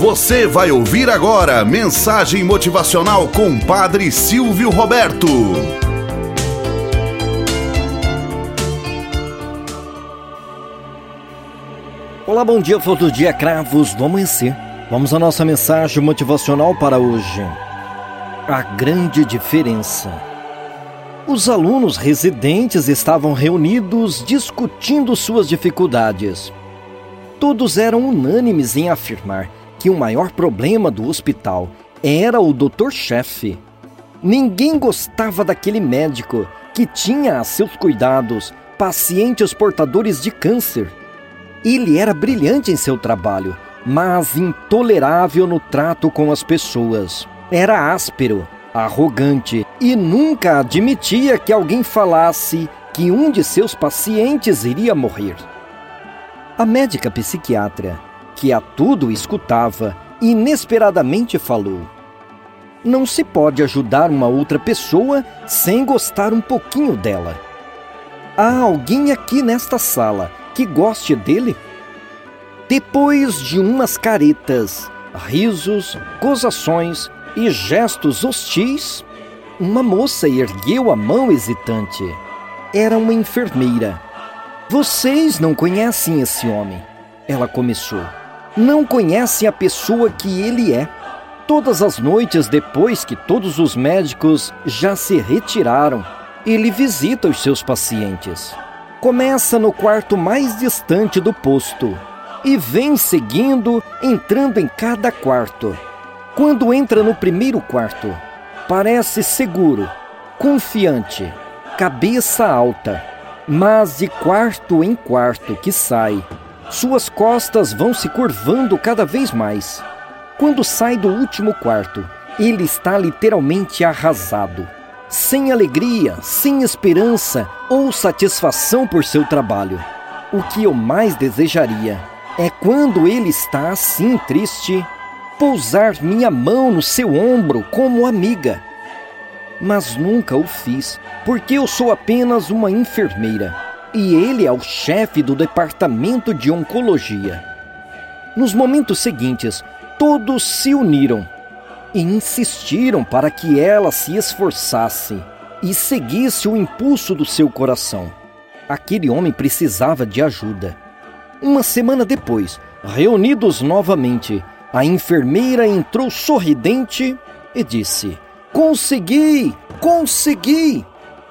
Você vai ouvir agora mensagem motivacional com Padre Silvio Roberto. Olá, bom dia, flor do dia, cravos do amanhecer. Vamos à nossa mensagem motivacional para hoje. A grande diferença. Os alunos residentes estavam reunidos discutindo suas dificuldades. Todos eram unânimes em afirmar que o maior problema do hospital era o doutor-chefe. Ninguém gostava daquele médico que tinha a seus cuidados pacientes portadores de câncer. Ele era brilhante em seu trabalho, mas intolerável no trato com as pessoas. Era áspero, arrogante e nunca admitia que alguém falasse que um de seus pacientes iria morrer. A médica psiquiatra, que a tudo escutava, inesperadamente falou: Não se pode ajudar uma outra pessoa sem gostar um pouquinho dela. Há alguém aqui nesta sala que goste dele? Depois de umas caretas, risos, gozações e gestos hostis, uma moça ergueu a mão hesitante. Era uma enfermeira. Vocês não conhecem esse homem, ela começou. Não conhecem a pessoa que ele é. Todas as noites depois que todos os médicos já se retiraram, ele visita os seus pacientes. Começa no quarto mais distante do posto e vem seguindo, entrando em cada quarto quando entra no primeiro quarto, parece seguro, confiante, cabeça alta, mas de quarto em quarto que sai, suas costas vão se curvando cada vez mais. Quando sai do último quarto, ele está literalmente arrasado, sem alegria, sem esperança ou satisfação por seu trabalho. O que eu mais desejaria é quando ele está assim triste pousar minha mão no seu ombro como amiga. Mas nunca o fiz, porque eu sou apenas uma enfermeira e ele é o chefe do departamento de oncologia. Nos momentos seguintes, todos se uniram e insistiram para que ela se esforçasse e seguisse o impulso do seu coração. Aquele homem precisava de ajuda. Uma semana depois, reunidos novamente, a enfermeira entrou sorridente e disse: Consegui! Consegui!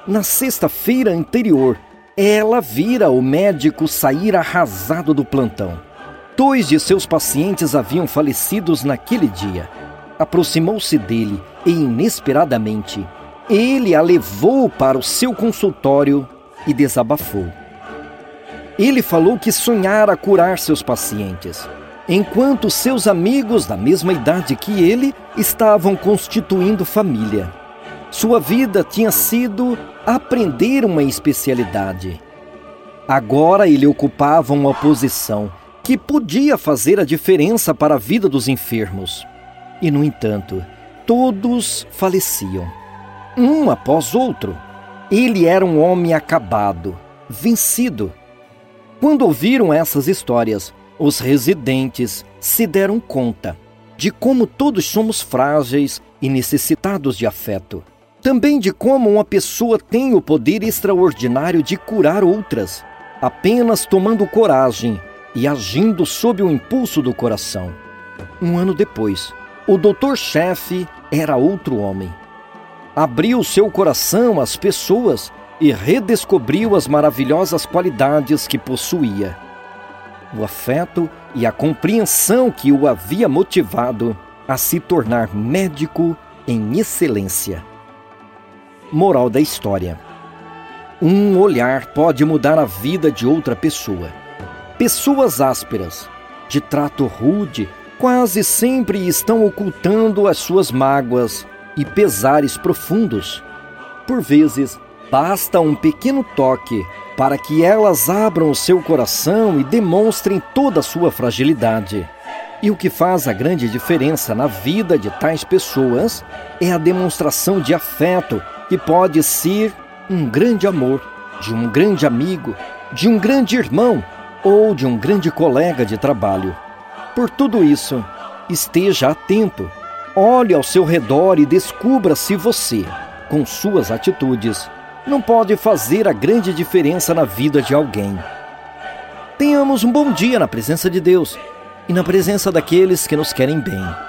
Na sexta-feira anterior, ela vira o médico sair arrasado do plantão. Dois de seus pacientes haviam falecidos naquele dia. Aproximou-se dele e, inesperadamente, ele a levou para o seu consultório e desabafou. Ele falou que sonhara curar seus pacientes enquanto seus amigos da mesma idade que ele estavam constituindo família. Sua vida tinha sido aprender uma especialidade. Agora ele ocupava uma posição que podia fazer a diferença para a vida dos enfermos. E, no entanto, todos faleciam, um após outro. Ele era um homem acabado, vencido. Quando ouviram essas histórias, os residentes se deram conta de como todos somos frágeis e necessitados de afeto. Também de como uma pessoa tem o poder extraordinário de curar outras, apenas tomando coragem e agindo sob o impulso do coração. Um ano depois, o doutor-chefe era outro homem. Abriu seu coração às pessoas e redescobriu as maravilhosas qualidades que possuía o afeto e a compreensão que o havia motivado a se tornar médico em excelência. Moral da história: Um olhar pode mudar a vida de outra pessoa. Pessoas ásperas, de trato rude, quase sempre estão ocultando as suas mágoas e pesares profundos. Por vezes, basta um pequeno toque para que elas abram o seu coração e demonstrem toda a sua fragilidade. E o que faz a grande diferença na vida de tais pessoas é a demonstração de afeto, que pode ser um grande amor, de um grande amigo, de um grande irmão ou de um grande colega de trabalho. Por tudo isso, Esteja atento, olhe ao seu redor e descubra se você, com suas atitudes, não pode fazer a grande diferença na vida de alguém. Tenhamos um bom dia na presença de Deus e na presença daqueles que nos querem bem.